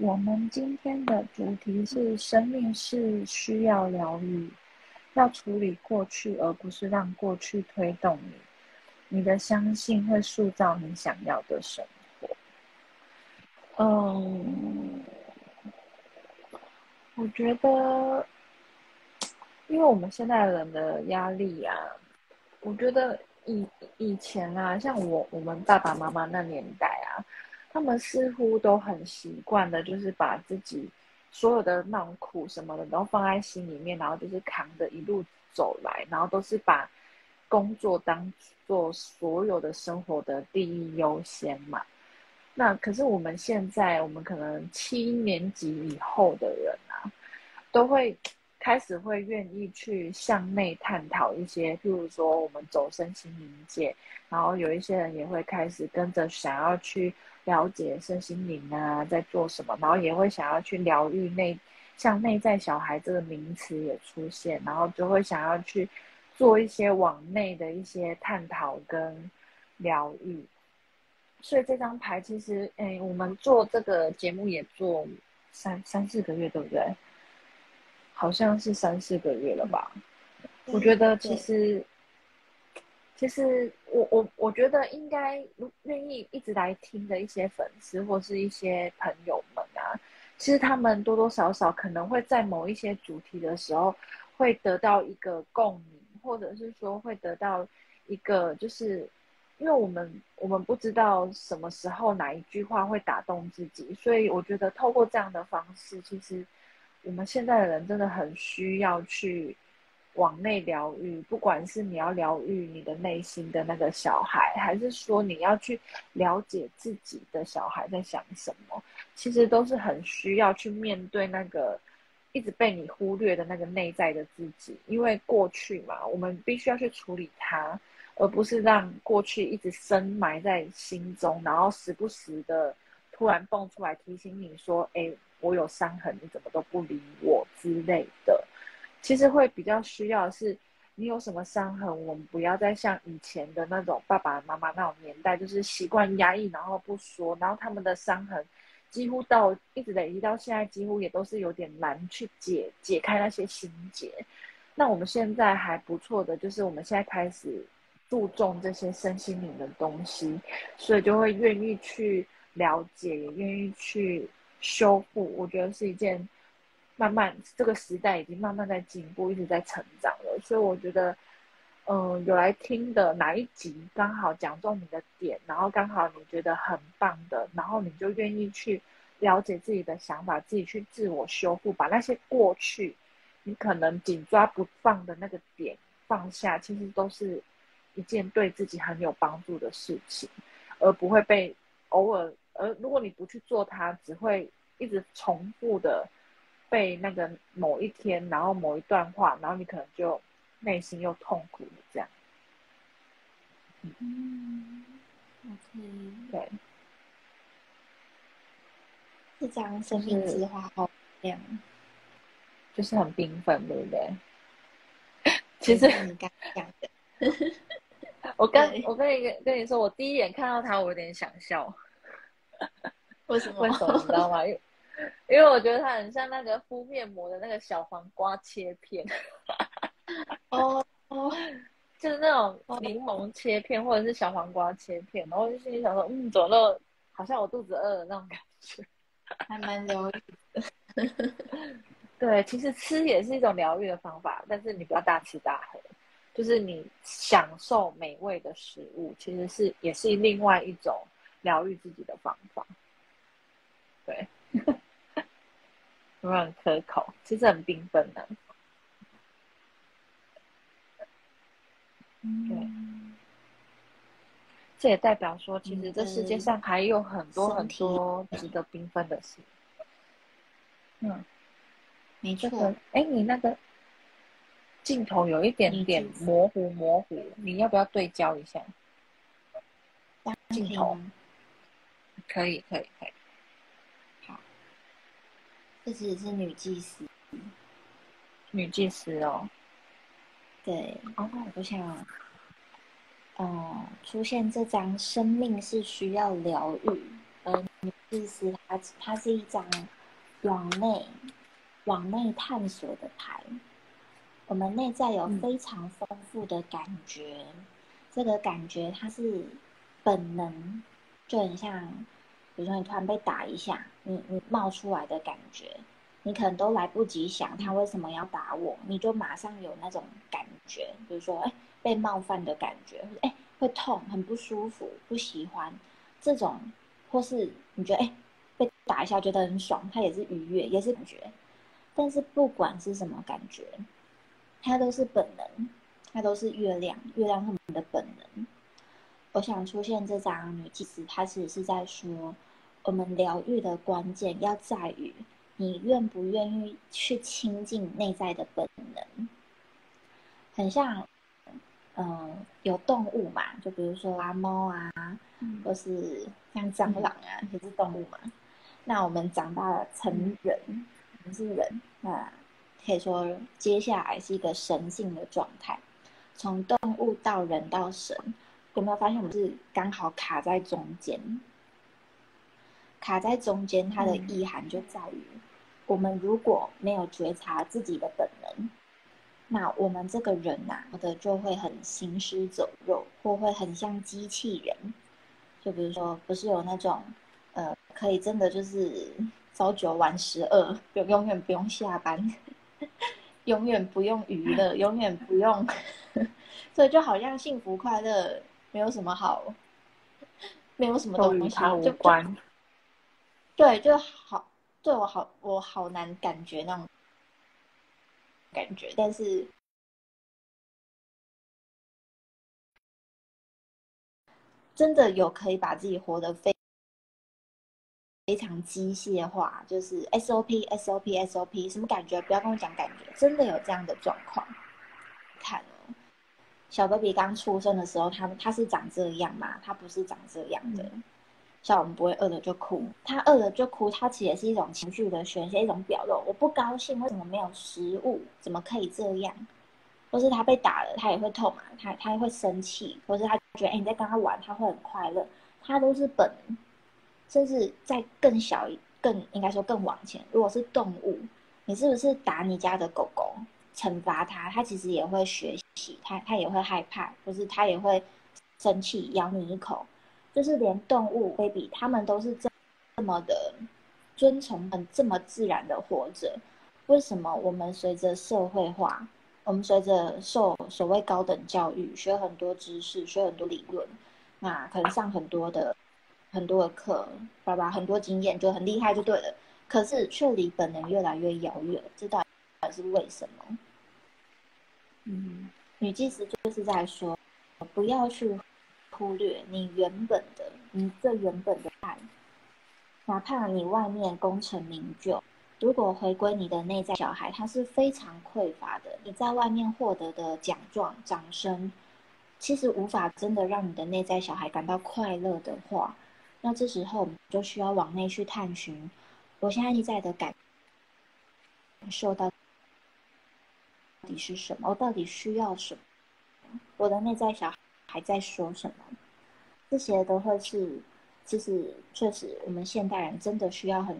我们今天的主题是：生命是需要疗愈，要处理过去，而不是让过去推动你。你的相信会塑造你想要的生活。嗯，我觉得，因为我们现在人的压力啊，我觉得以以前啊，像我我们爸爸妈妈那年代。他们似乎都很习惯的，就是把自己所有的那种苦什么的都放在心里面，然后就是扛着一路走来，然后都是把工作当做所有的生活的第一优先嘛。那可是我们现在，我们可能七年级以后的人啊，都会开始会愿意去向内探讨一些，譬如说我们走身心灵界，然后有一些人也会开始跟着想要去。了解身心灵啊，在做什么，然后也会想要去疗愈内，像内在小孩这个名词也出现，然后就会想要去做一些往内的一些探讨跟疗愈。所以这张牌其实，哎，我们做这个节目也做三三四个月，对不对？好像是三四个月了吧？我觉得其实。其实我我我觉得应该愿意一直来听的一些粉丝或是一些朋友们啊，其实他们多多少少可能会在某一些主题的时候会得到一个共鸣，或者是说会得到一个，就是因为我们我们不知道什么时候哪一句话会打动自己，所以我觉得透过这样的方式，其实我们现在的人真的很需要去。往内疗愈，不管是你要疗愈你的内心的那个小孩，还是说你要去了解自己的小孩在想什么，其实都是很需要去面对那个一直被你忽略的那个内在的自己。因为过去嘛，我们必须要去处理它，而不是让过去一直深埋在心中，然后时不时的突然蹦出来提醒你说：“哎，我有伤痕，你怎么都不理我之类的。”其实会比较需要是，你有什么伤痕，我们不要再像以前的那种爸爸妈妈那种年代，就是习惯压抑，然后不说，然后他们的伤痕几乎到一直累积到现在，几乎也都是有点难去解解开那些心结。那我们现在还不错的，就是我们现在开始注重这些身心灵的东西，所以就会愿意去了解，也愿意去修复。我觉得是一件。慢慢，这个时代已经慢慢在进步，一直在成长了。所以我觉得，嗯，有来听的哪一集刚好讲中你的点，然后刚好你觉得很棒的，然后你就愿意去了解自己的想法，自己去自我修复，把那些过去你可能紧抓不放的那个点放下，其实都是一件对自己很有帮助的事情，而不会被偶尔，而如果你不去做它，只会一直重复的。被那个某一天，然后某一段话，然后你可能就内心又痛苦了，这样。嗯，OK，对。这张生命之花好亮，就是很缤纷，对不对？其实你刚讲的，我跟我跟你跟你说，我第一眼看到他，我有点想笑。为什么？为什么？你知道吗？因为 因为我觉得它很像那个敷面膜的那个小黄瓜切片，哦 哦，就是那种柠檬切片或者是小黄瓜切片，然后就心里想说，嗯，怎么那好像我肚子饿的那种感觉，还蛮疗愈的。对，其实吃也是一种疗愈的方法，但是你不要大吃大喝，就是你享受美味的食物，其实是也是另外一种疗愈自己的方法。对。很可口？其实很缤纷的。对，这也代表说，其实这世界上还有很多很多值得缤纷的事。嗯，没错。哎，你那个镜头有一点点模糊，模糊，你要不要对焦一下？镜头可以，可以，可以。这只是女祭司，女祭司哦，对，哦，我想，嗯，出现这张生命是需要疗愈，而，女祭司，它它是一张往内往内探索的牌。我们内在有非常丰富的感觉，这个感觉它是本能，就很像，比如说你突然被打一下，你你冒出来的感觉，你可能都来不及想他为什么要打我，你就马上有那种感觉，比如说哎被冒犯的感觉，或者哎会痛很不舒服不喜欢这种，或是你觉得哎被打一下觉得很爽，它也是愉悦也是感觉，但是不管是什么感觉。它都是本能，它都是月亮，月亮是我们的本能。我想出现这张女祭司，它其实是在说，我们疗愈的关键要在于你愿不愿意去亲近内在的本能。很像，嗯，有动物嘛，就比如说啊猫啊，或是像蟑螂啊，也是动物嘛。那我们长大了成人，我们是人，那。可以说，接下来是一个神性的状态，从动物到人到神，有没有发现我们是刚好卡在中间？卡在中间，它的意涵就在于，我们如果没有觉察自己的本能，那我们这个人呐，的就会很行尸走肉，或会很像机器人。就比如说，不是有那种，呃，可以真的就是朝九晚十二，就 永远不用下班。永远不用娱乐，永远不用，所以就好像幸福快乐没有什么好，没有什么东西就关。对，就好，对我好，我好难感觉那种感觉，但是真的有可以把自己活得非。非常机械化，就是 SOP SOP SOP，什么感觉？不要跟我讲感觉，真的有这样的状况。看哦，小 baby 刚出生的时候，他他是长这样嘛？他不是长这样的。像我们不会饿了就哭，他饿了就哭，他其实也是一种情绪的宣泄，一种表露。我不高兴，为什么没有食物？怎么可以这样？或是他被打了，他也会痛啊，他他也会生气，或是他觉得哎你在跟他玩，他会很快乐，他都是本。甚至在更小、更应该说更往前，如果是动物，你是不是打你家的狗狗，惩罚它，它其实也会学习，它它也会害怕，或是它也会生气，咬你一口。就是连动物 baby，他们都是这这么的遵从，很这么自然的活着。为什么我们随着社会化，我们随着受所谓高等教育，学很多知识，学很多理论，那可能上很多的。很多的课，爸爸很多经验就很厉害就对了，可是却离本能越来越遥远，这到底是为什么？嗯，女祭司就是在说，不要去忽略你原本的，你最原本的爱，哪怕你外面功成名就，如果回归你的内在小孩，他是非常匮乏的，你在外面获得的奖状、掌声，其实无法真的让你的内在小孩感到快乐的话。那这时候，我们就需要往内去探寻，我现在内在的感受到底是什么？我到底需要什么？我的内在小孩还在说什么？这些都会是，其实确实，我们现代人真的需要很，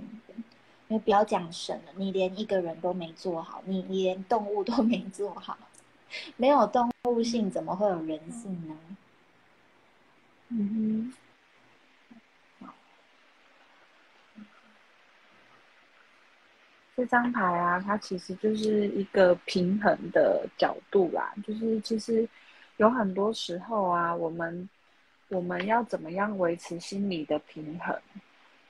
因为不要讲神了，你连一个人都没做好，你你连动物都没做好，没有动物性，怎么会有人性呢？嗯哼。这张牌啊，它其实就是一个平衡的角度啦。就是其实有很多时候啊，我们我们要怎么样维持心理的平衡？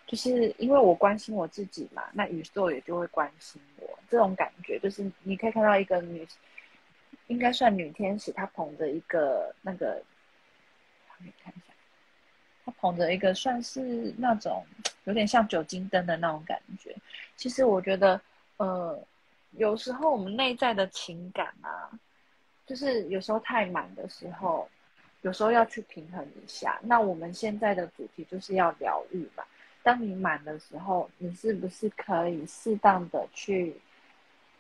就是因为我关心我自己嘛，那宇宙也就会关心我。这种感觉就是，你可以看到一个女，应该算女天使，她捧着一个那个，你看一下，她捧着一个算是那种。有点像酒精灯的那种感觉。其实我觉得，呃，有时候我们内在的情感啊，就是有时候太满的时候，有时候要去平衡一下。那我们现在的主题就是要疗愈嘛。当你满的时候，你是不是可以适当的去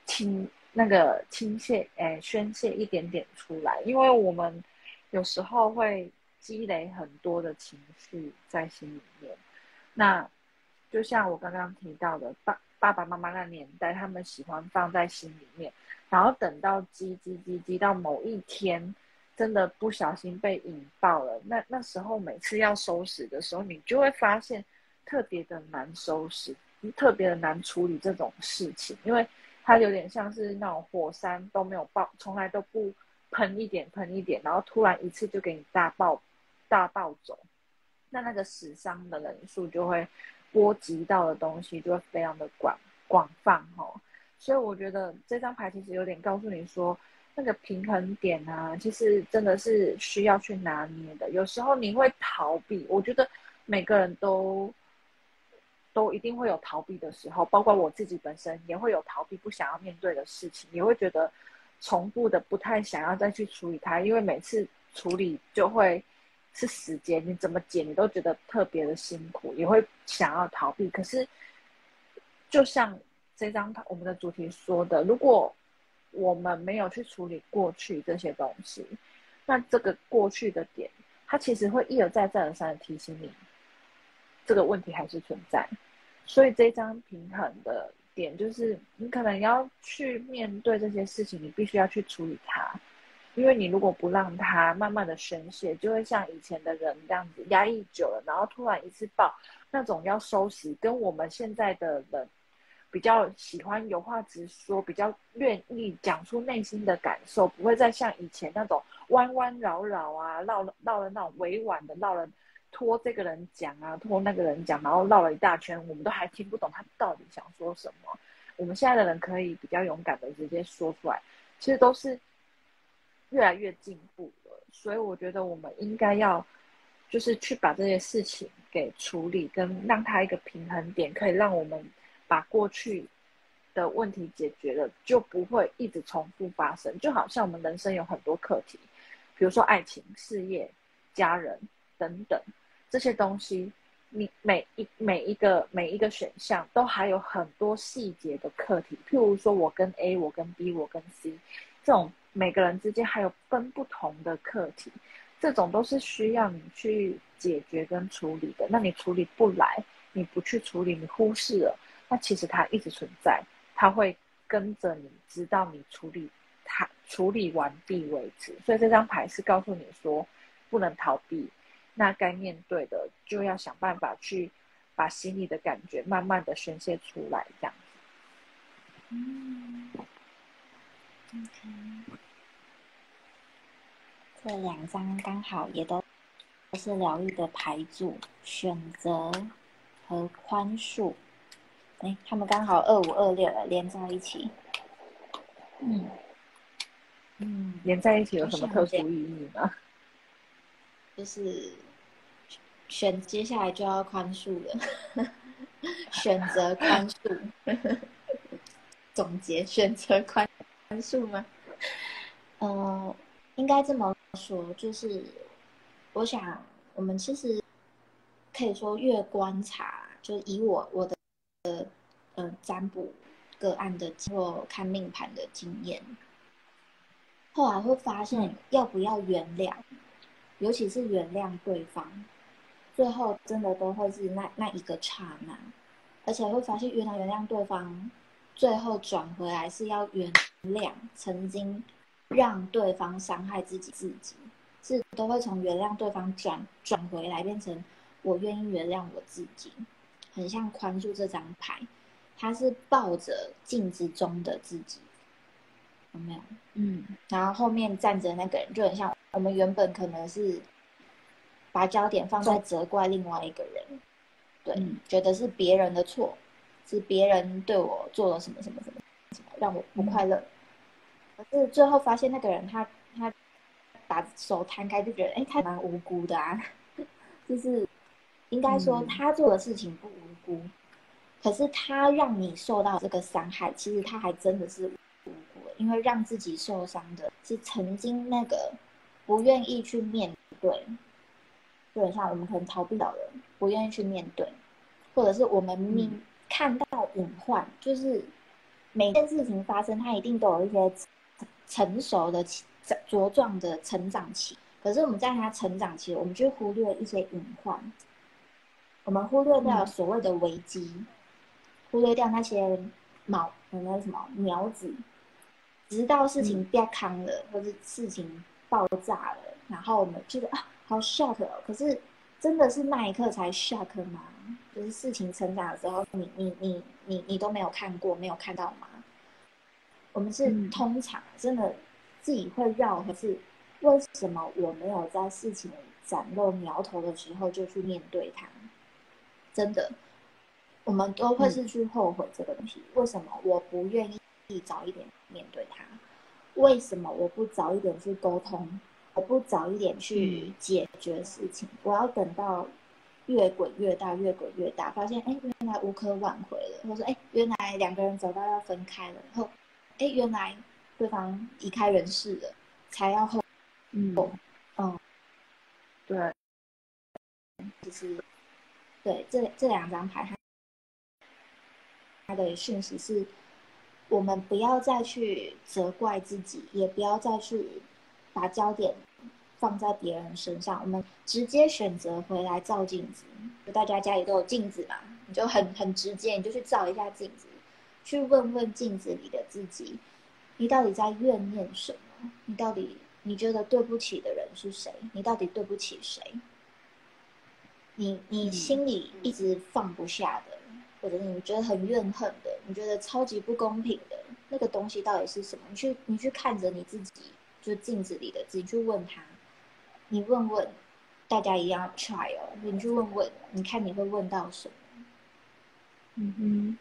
倾那个倾泻，哎，宣泄一点点出来？因为我们有时候会积累很多的情绪在心里面。那就像我刚刚提到的，爸爸爸妈妈那年代，他们喜欢放在心里面，然后等到积积积积到某一天，真的不小心被引爆了，那那时候每次要收拾的时候，你就会发现特别的难收拾，特别的难处理这种事情，因为它有点像是那种火山都没有爆，从来都不喷一点喷一点，然后突然一次就给你大爆大暴走，那那个死伤的人数就会。波及到的东西就会非常的广广泛哦，所以我觉得这张牌其实有点告诉你说，那个平衡点啊，其实真的是需要去拿捏的。有时候你会逃避，我觉得每个人都都一定会有逃避的时候，包括我自己本身也会有逃避不想要面对的事情，也会觉得重复的不太想要再去处理它，因为每次处理就会。是时间，你怎么解你都觉得特别的辛苦，也会想要逃避。可是，就像这张我们的主题说的，如果我们没有去处理过去这些东西，那这个过去的点，它其实会一而再、再而三的提醒你，这个问题还是存在。所以这张平衡的点，就是你可能要去面对这些事情，你必须要去处理它。因为你如果不让他慢慢的宣泄，就会像以前的人这样子压抑久了，然后突然一次爆，那种要收拾，跟我们现在的人比较喜欢有话直说，比较愿意讲出内心的感受，不会再像以前那种弯弯绕绕啊，绕了绕了那种委婉的绕了，拖这个人讲啊，拖那个人讲，然后绕了一大圈，我们都还听不懂他到底想说什么。我们现在的人可以比较勇敢的直接说出来，其实都是。越来越进步了，所以我觉得我们应该要，就是去把这些事情给处理，跟让他一个平衡点，可以让我们把过去的问题解决了，就不会一直重复发生。就好像我们人生有很多课题，比如说爱情、事业、家人等等这些东西，你每一每一个每一个选项都还有很多细节的课题。譬如说我跟 A，我跟 B，我跟 C 这种。每个人之间还有分不同的课题，这种都是需要你去解决跟处理的。那你处理不来，你不去处理，你忽视了，那其实它一直存在，它会跟着你，直到你处理它处理完毕为止。所以这张牌是告诉你说，不能逃避，那该面对的就要想办法去把心里的感觉慢慢的宣泄出来，这样子。嗯，OK。这两张刚好也都都是疗愈的牌组，选择和宽恕。哎，他们刚好二五二六连在一起。嗯嗯，连在一起有什么特殊意义吗？就是选接下来就要宽恕了，选择宽恕。总结选择宽宽恕吗？嗯。应该这么说，就是我想，我们其实可以说，越观察，就以我我的占卜个案的或看命盘的经验，后来会发现，要不要原谅，尤其是原谅对方，最后真的都会是那那一个刹那，而且会发现，原来原谅对方，最后转回来是要原谅曾经。让对方伤害自己，自己是都会从原谅对方转转回来，变成我愿意原谅我自己，很像宽恕这张牌，他是抱着镜子中的自己，有没有？嗯，然后后面站着那个人就很像我们原本可能是把焦点放在责怪另外一个人，对，觉得是别人的错，是别人对我做了什么什么什么什么让我不快乐。可是最后发现那个人他他把手摊开就觉得哎他蛮无辜的啊，就是应该说他做的事情不无辜，可是他让你受到这个伤害，其实他还真的是无辜，因为让自己受伤的是曾经那个不愿意去面对，就很像我们可能逃避到了不愿意去面对，或者是我们明看到隐患，就是每件事情发生，它一定都有一些。成熟的茁壮的成长期，可是我们在他成长期，我们就忽略一些隐患。我们忽略掉所谓的危机，忽略掉那些毛那个什么苗子，直到事情变康了，或者事情爆炸了，然后我们觉得啊，好 shock 哦。可是真的是那一刻才 shock 吗？就是事情成长的时候，你你你你你都没有看过，没有看到吗？我们是通常真的自己会绕，可是为什么我没有在事情展露苗头的时候就去面对它？真的，我们都会是去后悔这个东西。为什么我不愿意早一点面对它？为什么我不早一点去沟通？我不早一点去解决事情？我要等到越滚越大，越滚越大，发现哎，原来无可挽回了。或者说，哎，原来两个人走到要分开了，然后，哎，原来对方离开人世了，才要后，嗯，嗯，对，其实。对，这这两张牌，它它的讯息是：我们不要再去责怪自己，也不要再去把焦点放在别人身上，我们直接选择回来照镜子。就大家家里都有镜子嘛，你就很很直接，你就去照一下镜子，去问问镜子里的自己：你到底在怨念什么？你到底你觉得对不起的人是谁？你到底对不起谁？你你心里一直放不下的，或者你觉得很怨恨的，你觉得超级不公平的那个东西到底是什么？你去你去看着你自己，就镜子里的自己去问他，你问问，大家一样 try 哦，你去问问，你看你会问到什么？嗯哼，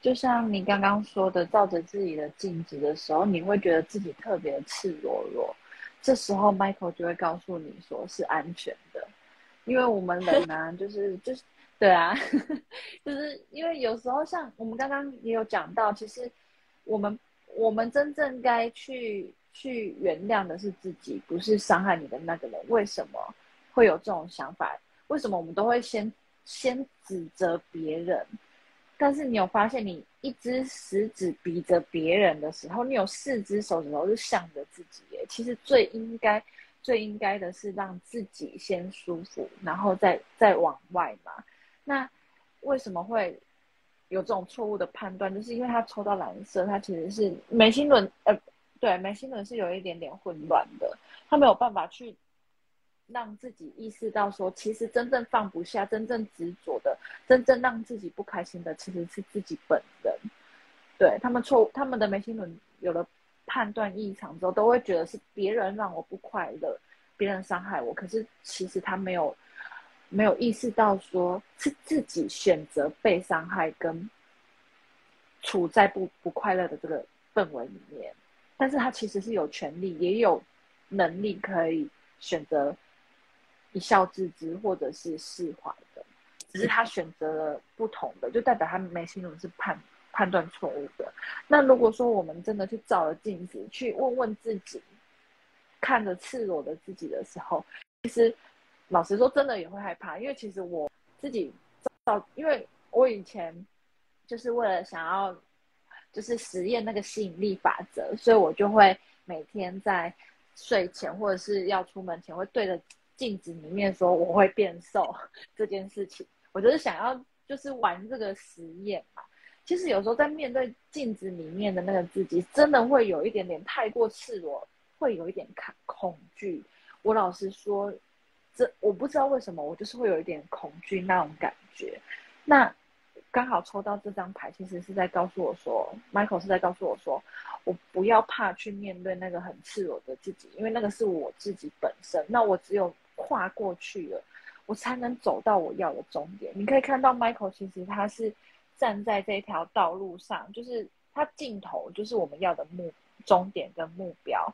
就像你刚刚说的，照着自己的镜子的时候，你会觉得自己特别赤裸裸，这时候 Michael 就会告诉你说是安全的。因为我们人呢，就是就是，对啊，就是因为有时候像我们刚刚也有讲到，其实我们我们真正该去去原谅的是自己，不是伤害你的那个人。为什么会有这种想法？为什么我们都会先先指责别人？但是你有发现，你一只食指比着别人的时候，你有四只手指头是向着自己耶。其实最应该。最应该的是让自己先舒服，然后再再往外嘛。那为什么会有这种错误的判断？就是因为他抽到蓝色，他其实是眉心轮，呃，对，眉心轮是有一点点混乱的，他没有办法去让自己意识到说，其实真正放不下、真正执着的、真正让自己不开心的，其实是自己本人。对他们错，他们的眉心轮有了。判断异常之后，都会觉得是别人让我不快乐，别人伤害我。可是其实他没有没有意识到，说是自己选择被伤害，跟处在不不快乐的这个氛围里面。但是他其实是有权利，也有能力可以选择一笑置之，或者是释怀的。只是他选择了不同的，就代表他没心中是判。判断错误的。那如果说我们真的去照了镜子，去问问自己，看着赤裸的自己的时候，其实老实说，真的也会害怕。因为其实我自己照，因为我以前就是为了想要就是实验那个吸引力法则，所以我就会每天在睡前或者是要出门前，会对着镜子里面说我会变瘦这件事情。我就是想要就是玩这个实验嘛。其实有时候在面对镜子里面的那个自己，真的会有一点点太过赤裸，会有一点恐恐惧。我老实说，这我不知道为什么，我就是会有一点恐惧那种感觉。那刚好抽到这张牌，其实是在告诉我说，Michael 是在告诉我说，我不要怕去面对那个很赤裸的自己，因为那个是我自己本身。那我只有跨过去了，我才能走到我要的终点。你可以看到 Michael，其实他是。站在这条道路上，就是他尽头，就是我们要的目终点跟目标。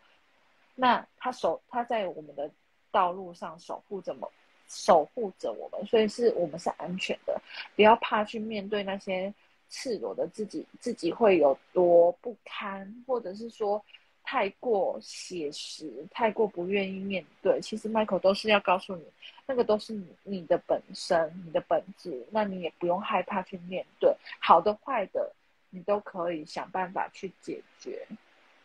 那他手他在我们的道路上守护着我，守护着我们，所以是我们是安全的。不要怕去面对那些赤裸的自己，自己会有多不堪，或者是说。太过写实，太过不愿意面对。其实 Michael 都是要告诉你，那个都是你你的本身，你的本质。那你也不用害怕去面对，好的坏的，你都可以想办法去解决，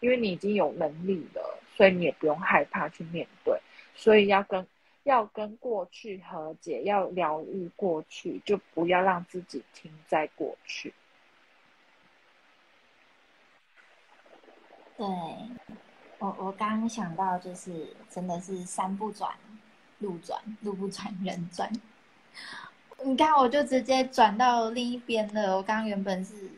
因为你已经有能力了，所以你也不用害怕去面对。所以要跟要跟过去和解，要疗愈过去，就不要让自己停在过去。对，我我刚想到，就是真的是山不转路转，路不转人转。你看，我就直接转到另一边了。我刚刚原本是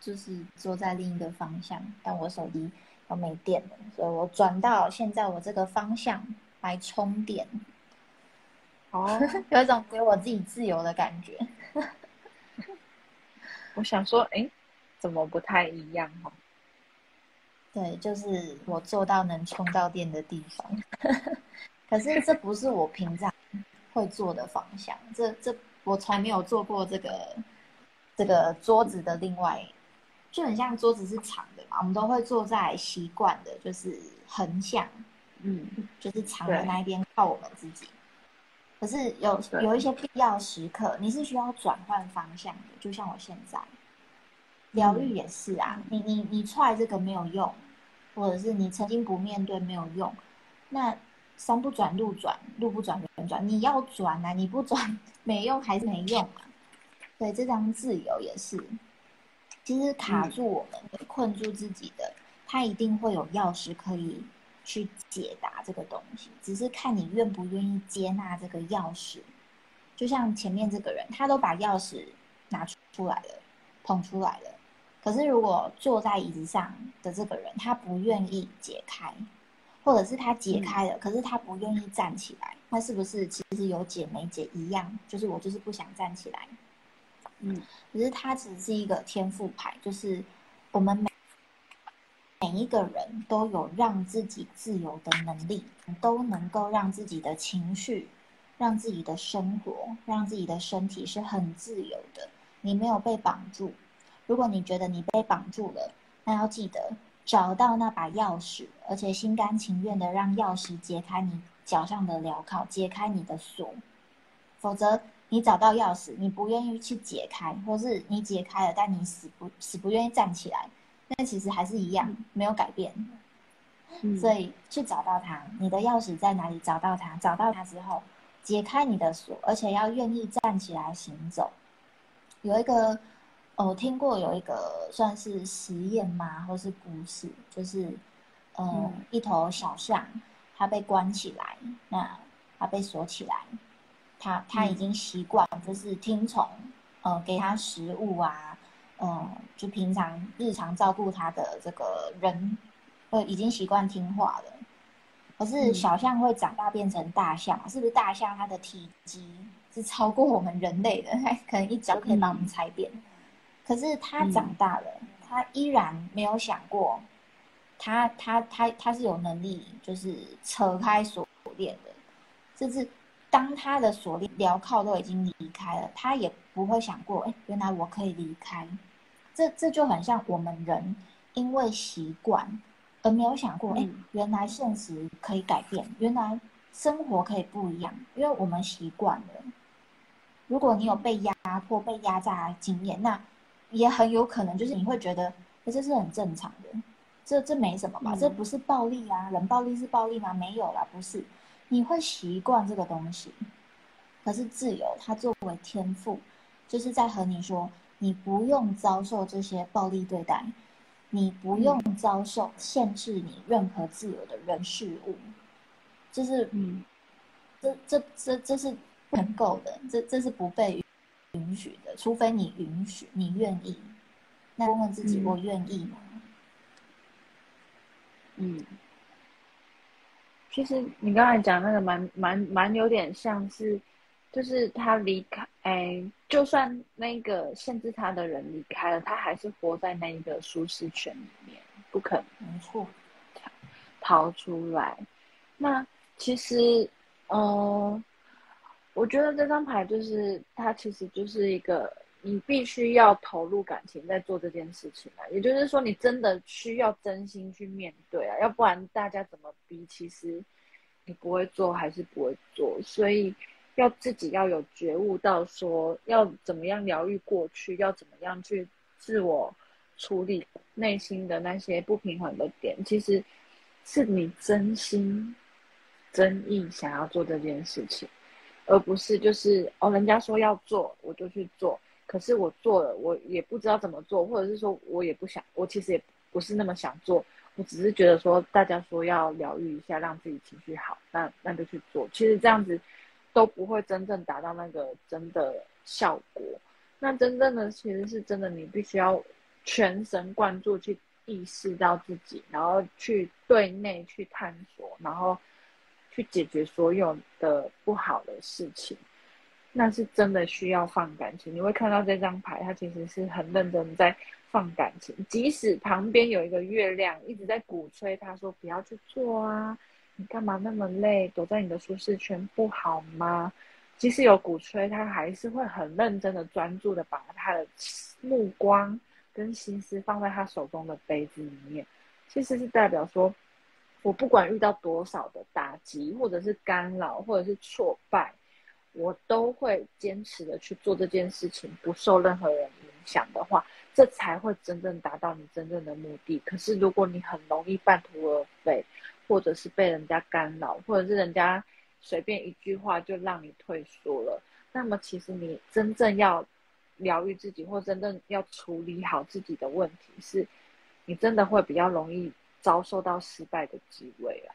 就是坐在另一个方向，但我手机都没电了，所以我转到现在我这个方向来充电。哦，有一种给我自己自由的感觉。我想说，哎，怎么不太一样哦？对，就是我做到能充到电的地方。可是这不是我平常会做的方向，这这我从来没有做过这个这个桌子的另外，就很像桌子是长的嘛，我们都会坐在习惯的，就是横向，嗯，就是长的那一边靠我们自己。可是有有一些必要时刻，你是需要转换方向的，就像我现在，疗愈也是啊，你你你踹这个没有用，或者是你曾经不面对没有用，那山不转路转，路不转人转，你要转啊，你不转没用还是没用啊。对，这张自由也是，其实卡住我们的、困住自己的，它一定会有钥匙可以。去解答这个东西，只是看你愿不愿意接纳这个钥匙。就像前面这个人，他都把钥匙拿出来了，捧出来了。可是如果坐在椅子上的这个人，他不愿意解开，或者是他解开了，可是他不愿意站起来，那是不是其实有解没解一样？就是我就是不想站起来。嗯，可是他只是一个天赋牌，就是我们每。每一个人都有让自己自由的能力，都能够让自己的情绪、让自己的生活、让自己的身体是很自由的。你没有被绑住。如果你觉得你被绑住了，那要记得找到那把钥匙，而且心甘情愿的让钥匙解开你脚上的镣铐，解开你的锁。否则，你找到钥匙，你不愿意去解开，或是你解开了，但你死不死不愿意站起来。但其实还是一样，没有改变。所以去找到它，你的钥匙在哪里？找到它，找到它之后，解开你的锁，而且要愿意站起来行走。有一个，我听过有一个算是实验吗？或是故事？就是，嗯，一头小象，它被关起来，那它被锁起来，它它已经习惯，就是听从，呃，给它食物啊。嗯，就平常日常照顾它的这个人，呃，已经习惯听话了。可是小象会长大变成大象，是不是大象它的体积是超过我们人类的？可能一脚可以把我们踩扁。可是它长大了，它依然没有想过，它它它它是有能力，就是扯开锁链的。甚至当它的锁链镣铐都已经离开了，它也不会想过，哎，原来我可以离开。这这就很像我们人，因为习惯而没有想过，哎，原来现实可以改变，原来生活可以不一样，因为我们习惯了。如果你有被压迫、被压榨的经验，那也很有可能就是你会觉得，哎，这是很正常的，这这没什么吧？这不是暴力啊？冷暴力是暴力吗？没有啦，不是，你会习惯这个东西。可是自由，它作为天赋，就是在和你说。你不用遭受这些暴力对待，你不用遭受限制你任何自由的人事物，就是嗯，这这这这是不能够的，这这是不被允许的，除非你允许，你愿意。那问问自己，我愿意吗？嗯，其实你刚才讲那个蛮蛮蛮有点像是。就是他离开，哎，就算那个限制他的人离开了，他还是活在那一个舒适圈里面，不可能没错，逃出来。那其实，呃，我觉得这张牌就是它其实就是一个你必须要投入感情在做这件事情啊，也就是说，你真的需要真心去面对啊，要不然大家怎么逼，其实你不会做还是不会做，所以。要自己要有觉悟到说要怎么样疗愈过去，要怎么样去自我处理内心的那些不平衡的点，其实是你真心真意想要做这件事情，而不是就是哦，人家说要做我就去做，可是我做了我也不知道怎么做，或者是说我也不想，我其实也不是那么想做，我只是觉得说大家说要疗愈一下，让自己情绪好，那那就去做。其实这样子都不会真正达到那个真的效果。那真正的其实是真的，你必须要全神贯注去。意识到自己，然后去对内去探索，然后去解决所有的不好的事情，那是真的需要放感情。你会看到这张牌，它其实是很认真在放感情，即使旁边有一个月亮一直在鼓吹，他说不要去做啊，你干嘛那么累，躲在你的舒适圈不好吗？即使有鼓吹，他还是会很认真的、专注的把他的目光。跟心思放在他手中的杯子里面，其实是代表说，我不管遇到多少的打击，或者是干扰，或者是挫败，我都会坚持的去做这件事情，不受任何人影响的话，这才会真正达到你真正的目的。可是如果你很容易半途而废，或者是被人家干扰，或者是人家随便一句话就让你退缩了，那么其实你真正要。疗愈自己，或真正要处理好自己的问题，是你真的会比较容易遭受到失败的机会啊。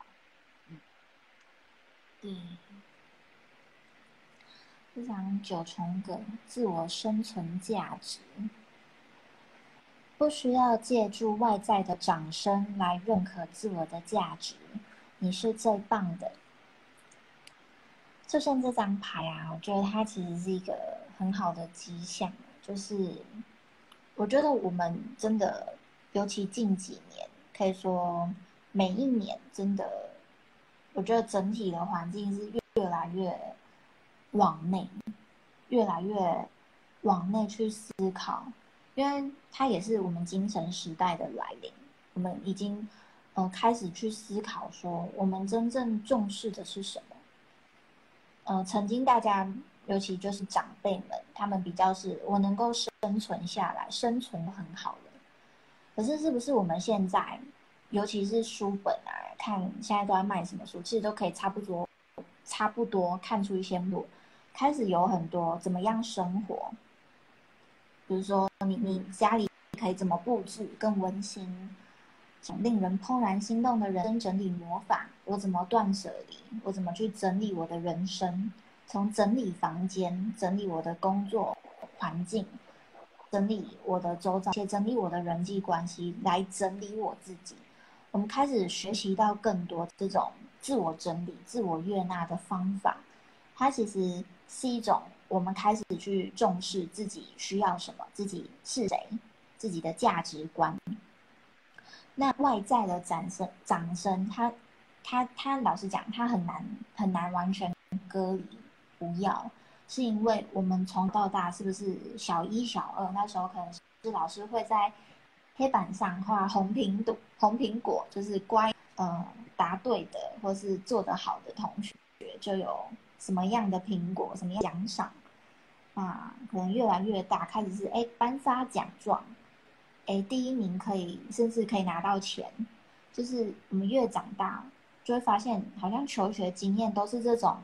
嗯，非常九重葛，自我生存价值，不需要借助外在的掌声来认可自我的价值，你是最棒的。就像这张牌啊，我觉得它其实是一个。很好的迹象，就是我觉得我们真的，尤其近几年，可以说每一年真的，我觉得整体的环境是越来越往内，越来越往内去思考，因为它也是我们精神时代的来临，我们已经呃开始去思考说，我们真正重视的是什么？呃，曾经大家。尤其就是长辈们，他们比较是我能够生存下来，生存很好的。可是，是不是我们现在，尤其是书本啊，看现在都在卖什么书，其实都可以差不多，差不多看出一些路，开始有很多怎么样生活。比如说，你你家里可以怎么布置更温馨，想令人怦然心动的人生整理魔法，我怎么断舍离，我怎么去整理我的人生。从整理房间、整理我的工作环境、整理我的周遭，且整理我的人际关系，来整理我自己。我们开始学习到更多这种自我整理、自我悦纳的方法。它其实是一种我们开始去重视自己需要什么、自己是谁、自己的价值观。那外在的掌声、掌声，他、他、他，老实讲，他很难、很难完全割离。不要，是因为我们从到大是不是小一、小二那时候，可能是老师会在黑板上画红苹果，红苹果就是乖，呃，答对的或是做得好的同学就有什么样的苹果，什么样奖赏。啊，可能越来越大，开始是哎颁发奖状，哎第一名可以甚至可以拿到钱。就是我们越长大，就会发现好像求学经验都是这种。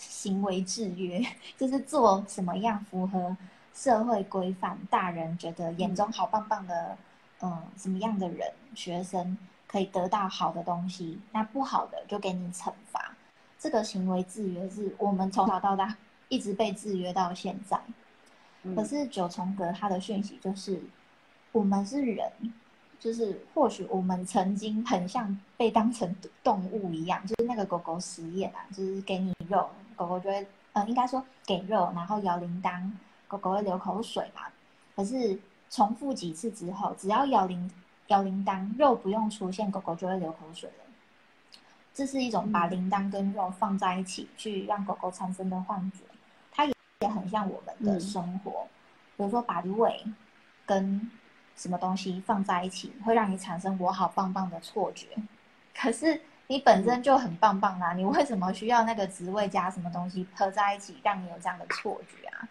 行为制约 就是做什么样符合社会规范，大人觉得眼中好棒棒的，嗯，什么样的人学生可以得到好的东西，那不好的就给你惩罚。这个行为制约是我们从小到大一直被制约到现在。可是九重阁它的讯息就是，我们是人，就是或许我们曾经很像被当成动物一样，就是那个狗狗实验啊，就是给你肉。狗狗就会，呃，应该说给肉，然后摇铃铛，狗狗会流口水嘛。可是重复几次之后，只要摇铃摇铃铛，肉不用出现，狗狗就会流口水了。这是一种把铃铛跟肉放在一起，去让狗狗产生的幻觉。它也也很像我们的生活，比如说把胃跟什么东西放在一起，会让你产生我好棒棒的错觉。可是。你本身就很棒棒啦，你为什么需要那个职位加什么东西合在一起，让你有这样的错觉啊？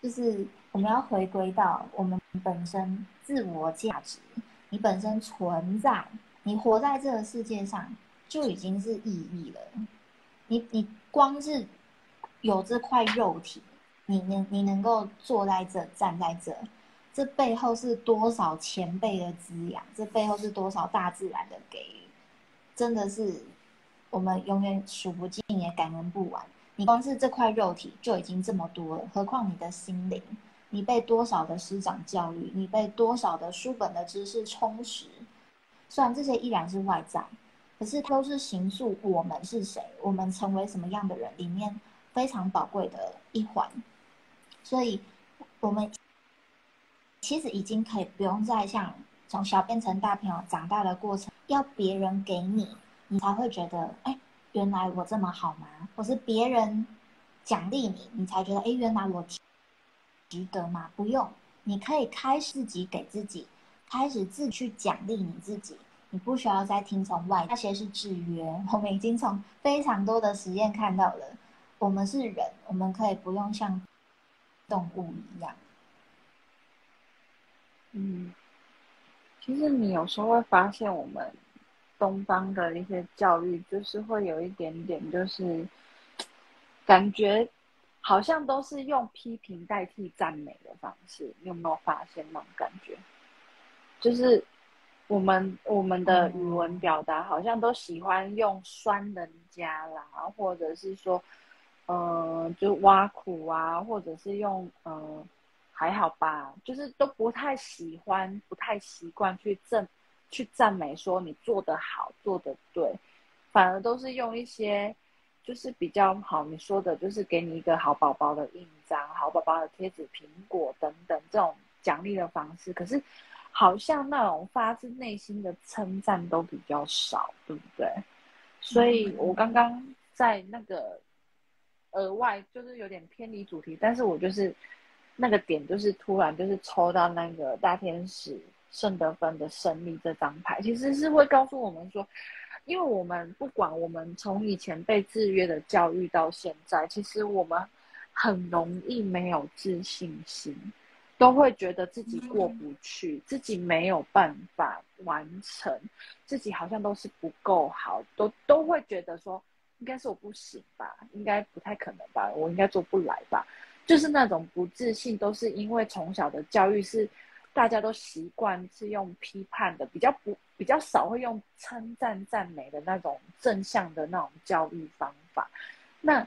就是我们要回归到我们本身自我价值，你本身存在，你活在这个世界上，就已经是意义了。你你光是有这块肉体，你能你能够坐在这站在这，这背后是多少前辈的滋养？这背后是多少大自然的给予？真的是我们永远数不尽也感恩不完。你光是这块肉体就已经这么多了，何况你的心灵？你被多少的师长教育？你被多少的书本的知识充实？虽然这些依然是外在，可是都是形塑我们是谁，我们成为什么样的人里面非常宝贵的一环。所以，我们其实已经可以不用再像从小变成大朋友长大的过程，要别人给你，你才会觉得，哎，原来我这么好吗？或是别人奖励你，你才觉得，哎，原来我。值得吗？不用，你可以开始自己给自己，开始自去奖励你自己。你不需要再听从外那些是制约。我们已经从非常多的实验看到了，我们是人，我们可以不用像动物一样。嗯，其实你有时候会发现，我们东方的一些教育，就是会有一点点，就是感觉。好像都是用批评代替赞美的方式，你有没有发现那种感觉？就是我们我们的语文表达好像都喜欢用酸人家啦，或者是说，呃，就挖苦啊，或者是用呃还好吧，就是都不太喜欢，不太习惯去赞去赞美说你做得好，做得对，反而都是用一些。就是比较好，你说的就是给你一个好宝宝的印章、好宝宝的贴纸、苹果等等这种奖励的方式，可是好像那种发自内心的称赞都比较少，对不对？所以我刚刚在那个额外就是有点偏离主题，但是我就是那个点就是突然就是抽到那个大天使圣德芬的胜利这张牌，其实是会告诉我们说。因为我们不管我们从以前被制约的教育到现在，其实我们很容易没有自信心，都会觉得自己过不去，自己没有办法完成，自己好像都是不够好，都都会觉得说应该是我不行吧，应该不太可能吧，我应该做不来吧，就是那种不自信，都是因为从小的教育是。大家都习惯是用批判的，比较不比较少会用称赞赞美的那种正向的那种教育方法。那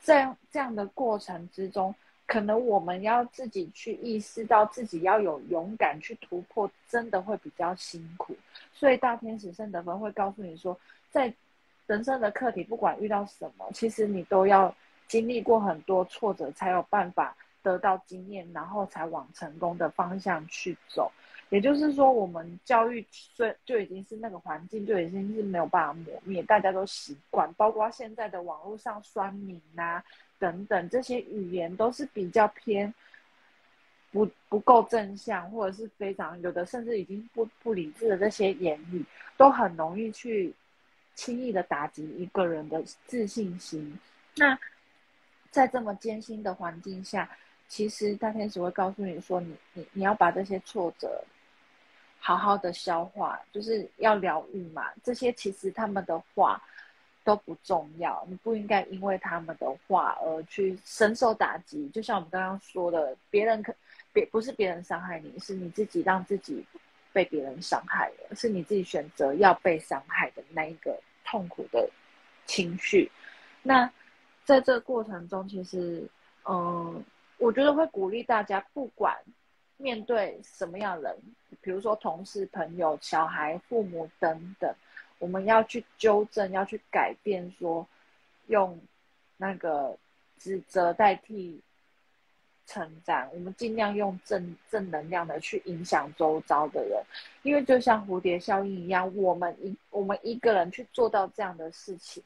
在这样的过程之中，可能我们要自己去意识到自己要有勇敢去突破，真的会比较辛苦。所以大天使圣德芬会告诉你说，在人生的课题，不管遇到什么，其实你都要经历过很多挫折，才有办法。得到经验，然后才往成功的方向去走。也就是说，我们教育虽就已经是那个环境，就已经是没有办法磨灭，大家都习惯。包括现在的网络上酸民啊等等这些语言，都是比较偏不不够正向，或者是非常有的甚至已经不不理智的这些言语，都很容易去轻易的打击一个人的自信心。那在这么艰辛的环境下，其实大天使会告诉你说，你你你要把这些挫折好好的消化，就是要疗愈嘛。这些其实他们的话都不重要，你不应该因为他们的话而去深受打击。就像我们刚刚说的，别人可别不是别人伤害你，是你自己让自己被别人伤害了，是你自己选择要被伤害的那一个痛苦的情绪。那在这个过程中，其实嗯。我觉得会鼓励大家，不管面对什么样人，比如说同事、朋友、小孩、父母等等，我们要去纠正，要去改变，说用那个指责代替成长，我们尽量用正正能量的去影响周遭的人，因为就像蝴蝶效应一样，我们一我们一个人去做到这样的事情。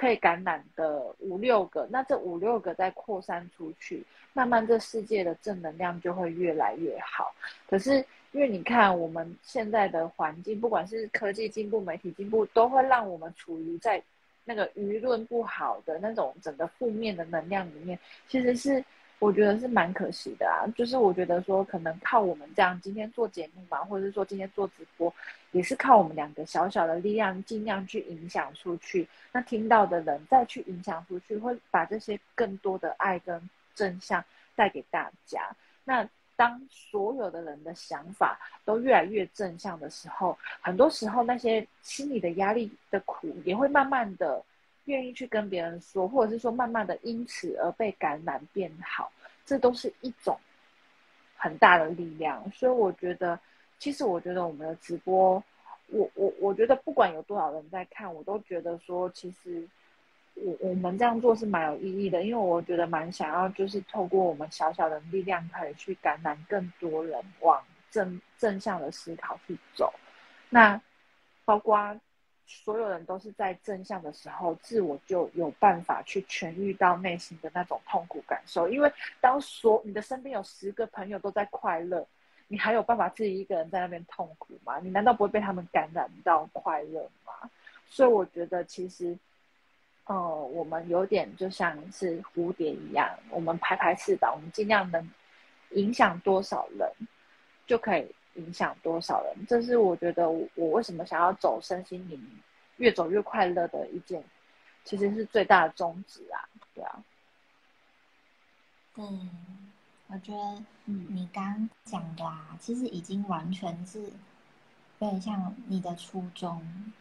可以感染的五六个，那这五六个再扩散出去，慢慢这世界的正能量就会越来越好。可是因为你看我们现在的环境，不管是科技进步、媒体进步，都会让我们处于在那个舆论不好的那种整个负面的能量里面，其实是我觉得是蛮可惜的啊。就是我觉得说，可能靠我们这样今天做节目嘛，或者是说今天做直播，也是靠我们两个小小的力量，尽量去影响出去。那听到的人再去影响出去，会把这些更多的爱跟正向带给大家。那当所有的人的想法都越来越正向的时候，很多时候那些心里的压力的苦也会慢慢的。愿意去跟别人说，或者是说慢慢的因此而被感染变好，这都是一种很大的力量。所以我觉得，其实我觉得我们的直播，我我我觉得不管有多少人在看，我都觉得说，其实我我们这样做是蛮有意义的，因为我觉得蛮想要就是透过我们小小的力量，可以去感染更多人往正正向的思考去走。那包括。所有人都是在正向的时候，自我就有办法去痊愈到内心的那种痛苦感受。因为当所你的身边有十个朋友都在快乐，你还有办法自己一个人在那边痛苦吗？你难道不会被他们感染到快乐吗？所以我觉得其实，呃，我们有点就像是蝴蝶一样，我们拍拍翅膀，我们尽量能影响多少人，就可以。影响多少人？这是我觉得我为什么想要走身心灵，越走越快乐的一件，其实是最大的宗旨啊，对啊。对，我觉得你刚讲的啊，其实已经完全是有点像你的初衷。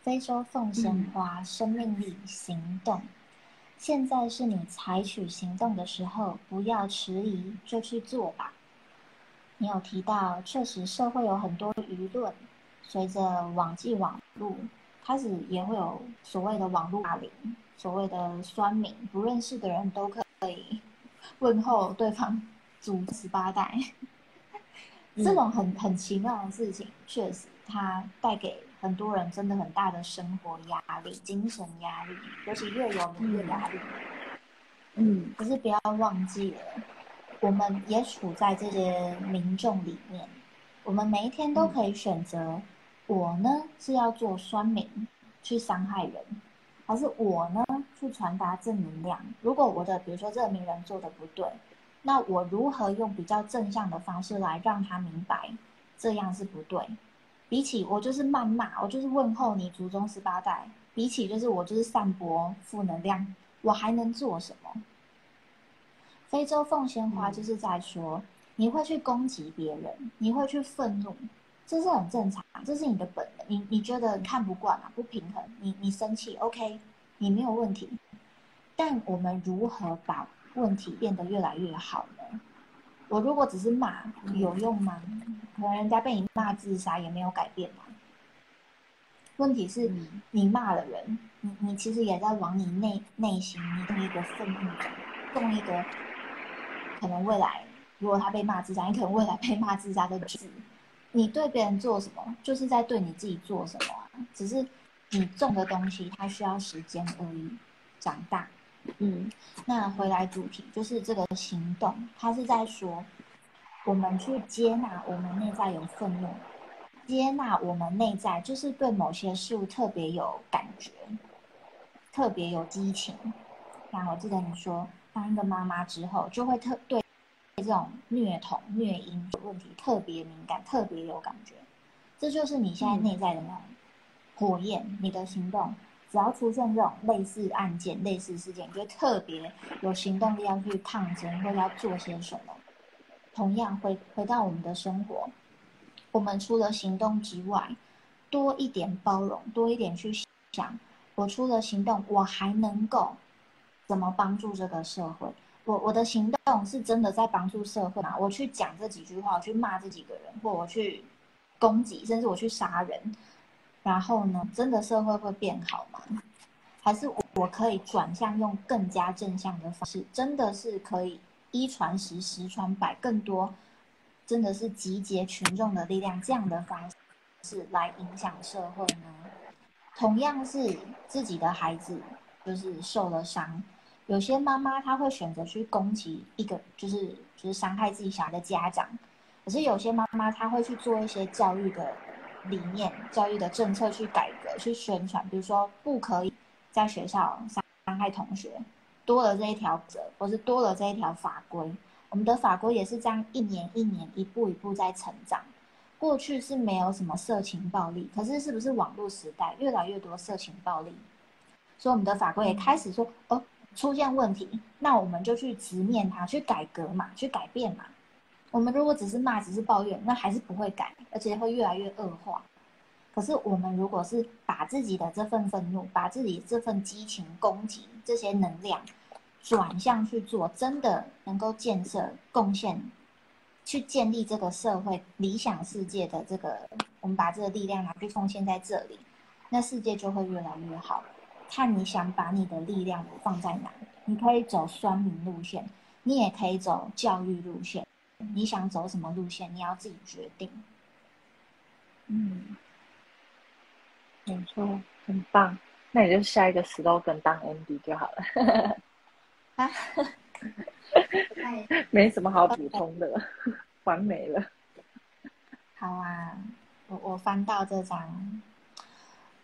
非洲凤仙花，生命力，行动。现在是你采取行动的时候，不要迟疑，就去做吧。你有提到，确实社会有很多舆论，随着网际网络开始，也会有所谓的网络霸凌，所谓的酸民，不认识的人都可以 问候对方祖十八代，这种很很奇妙的事情，确实它带给很多人真的很大的生活压力、精神压力，尤其越有名越压力。嗯，可是不要忘记了。我们也处在这些民众里面，我们每一天都可以选择，我呢是要做酸民去伤害人，还是我呢去传达正能量？如果我的比如说这个名人做的不对，那我如何用比较正向的方式来让他明白这样是不对？比起我就是谩骂，我就是问候你祖宗十八代，比起就是我就是散播负能量，我还能做什么？非洲凤仙花就是在说，你会去攻击别人，你会去愤怒，这是很正常，这是你的本能。你你觉得看不惯啊，不平衡，你你生气，OK，你没有问题。但我们如何把问题变得越来越好呢？我如果只是骂，有用吗？可能人家被你骂自杀也没有改变嘛。问题是，你你骂了人，你你其实也在往你内内心动一个愤怒，动一个。可能未来，如果他被骂自杀，你可能未来被骂自杀的字，你对别人做什么，就是在对你自己做什么啊？只是你种的东西，它需要时间而已，长大。嗯，那回来主题就是这个行动，它是在说，我们去接纳我们内在有愤怒，接纳我们内在就是对某些事物特别有感觉，特别有激情。那我记得你说。当一个妈妈之后，就会特对这种虐童、虐婴问题特别敏感，特别有感觉。这就是你现在内在的那种火焰，你的行动，只要出现这种类似案件、类似事件，就特别有行动力要去抗争，或者要做些什么。同样回回到我们的生活，我们除了行动之外，多一点包容，多一点去想，我除了行动，我还能够。怎么帮助这个社会？我我的行动是真的在帮助社会吗？我去讲这几句话，我去骂这几个人，或我去攻击，甚至我去杀人，然后呢，真的社会会变好吗？还是我可以转向用更加正向的方式，真的是可以一传十，十传百，更多真的是集结群众的力量这样的方式来影响社会呢？同样是自己的孩子，就是受了伤。有些妈妈她会选择去攻击一个，就是就是伤害自己小孩的家长，可是有些妈妈她会去做一些教育的理念、教育的政策去改革、去宣传，比如说不可以在学校伤伤害同学，多了这一条则，或是多了这一条法规。我们的法规也是这样一年一年一步一步在成长。过去是没有什么色情暴力，可是是不是网络时代越来越多色情暴力？所以我们的法规也开始说，哦，出现问题，那我们就去直面它，去改革嘛，去改变嘛。我们如果只是骂，只是抱怨，那还是不会改，而且会越来越恶化。可是我们如果是把自己的这份愤怒，把自己这份激情、攻击这些能量转向去做，真的能够建设、贡献，去建立这个社会理想世界的这个，我们把这个力量拿去奉献在这里，那世界就会越来越好。看你想把你的力量放在哪，你可以走酸民路线，你也可以走教育路线。你想走什么路线？你要自己决定。嗯，没错，很棒。那你就下一个 slogan 当 MD 就好了。啊，没什么好补充的，完美了。好啊，我我翻到这张，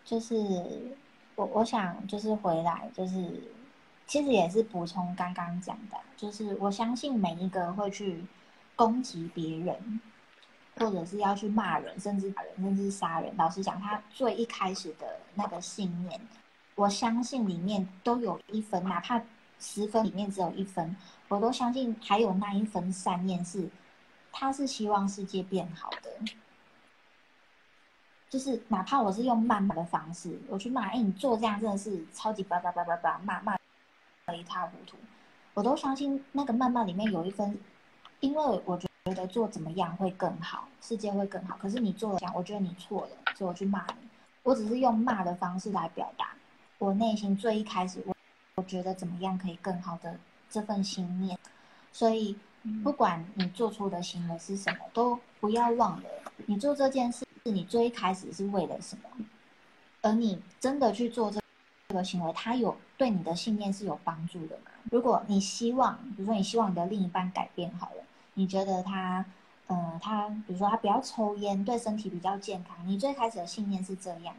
就是我我想就是回来就是，其实也是补充刚刚讲的，就是我相信每一个会去。攻击别人，或者是要去骂人，甚至打人，甚至杀人。老实讲，他最一开始的那个信念，我相信里面都有一分，哪怕十分里面只有一分，我都相信还有那一分善念是，他是希望世界变好的。就是哪怕我是用谩骂的方式，我去骂，哎，你做这样真的是超级叭叭叭叭叭骂骂的一塌糊涂，我都相信那个谩骂里面有一分。因为我觉得做怎么样会更好，世界会更好。可是你做了这样，我觉得你错了，所以我去骂你。我只是用骂的方式来表达我内心最一开始我我觉得怎么样可以更好的这份心念。所以不管你做出的行为是什么，都不要忘了，你做这件事你最开始是为了什么，而你真的去做这这个行为，它有对你的信念是有帮助的吗？如果你希望，比如说你希望你的另一半改变好了。你觉得他，嗯，他比如说他不要抽烟，对身体比较健康。你最开始的信念是这样，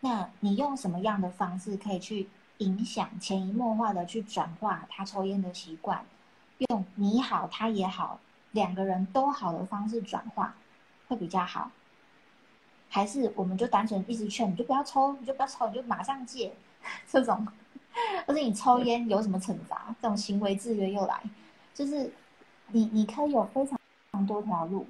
那你用什么样的方式可以去影响、潜移默化的去转化他抽烟的习惯？用你好，他也好，两个人都好的方式转化会比较好，还是我们就单纯一直劝你就不要抽，你就不要抽，你就马上戒这种，或者你抽烟有什么惩罚？这种行为制约又来，就是。你你可以有非常非常多条路，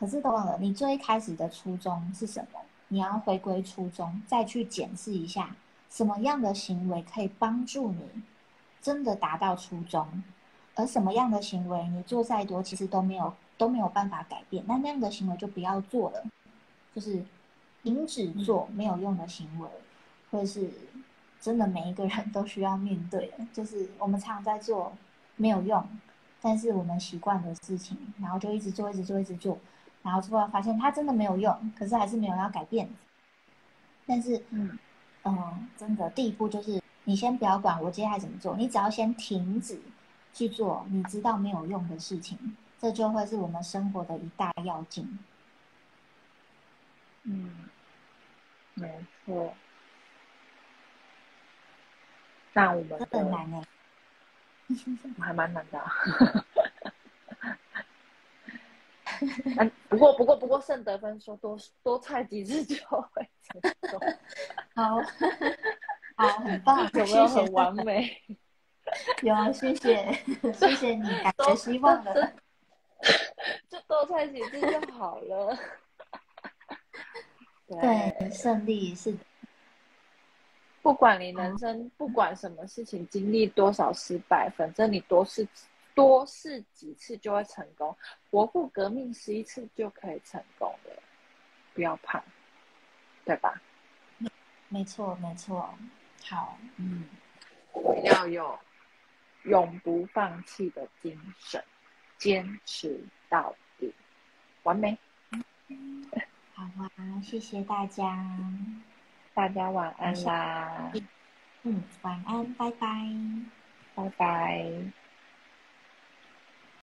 可是都忘了你最开始的初衷是什么？你要回归初衷，再去检视一下什么样的行为可以帮助你真的达到初衷，而什么样的行为你做再多其实都没有都没有办法改变，那那样的行为就不要做了，就是停止做没有用的行为，或者是真的每一个人都需要面对的，就是我们常常在做没有用。但是我们习惯的事情，然后就一直做，一直做，一直做，然后最后发现它真的没有用，可是还是没有要改变。但是，嗯，嗯，真的第一步就是你先不要管我接下来怎么做，你只要先停止去做你知道没有用的事情，这就会是我们生活的一大要紧。嗯，没错。那我们很难哎。还蛮难的，嗯，不过不过不过，圣德芬说多多菜几次就会成功，好，好，很棒，有没有很完美？有啊，谢谢，谢谢你，感觉希望的，就 多菜几次就好了，对，胜利是。不管你人生不管什么事情经历多少失败，反正你多试多试几次就会成功。国父革命十一次就可以成功了，不要怕，对吧？没错，没错。好，嗯，我要有永不放弃的精神，坚持到底，完美。好啊，谢谢大家。大家晚安啦！嗯，晚安，拜拜，拜拜。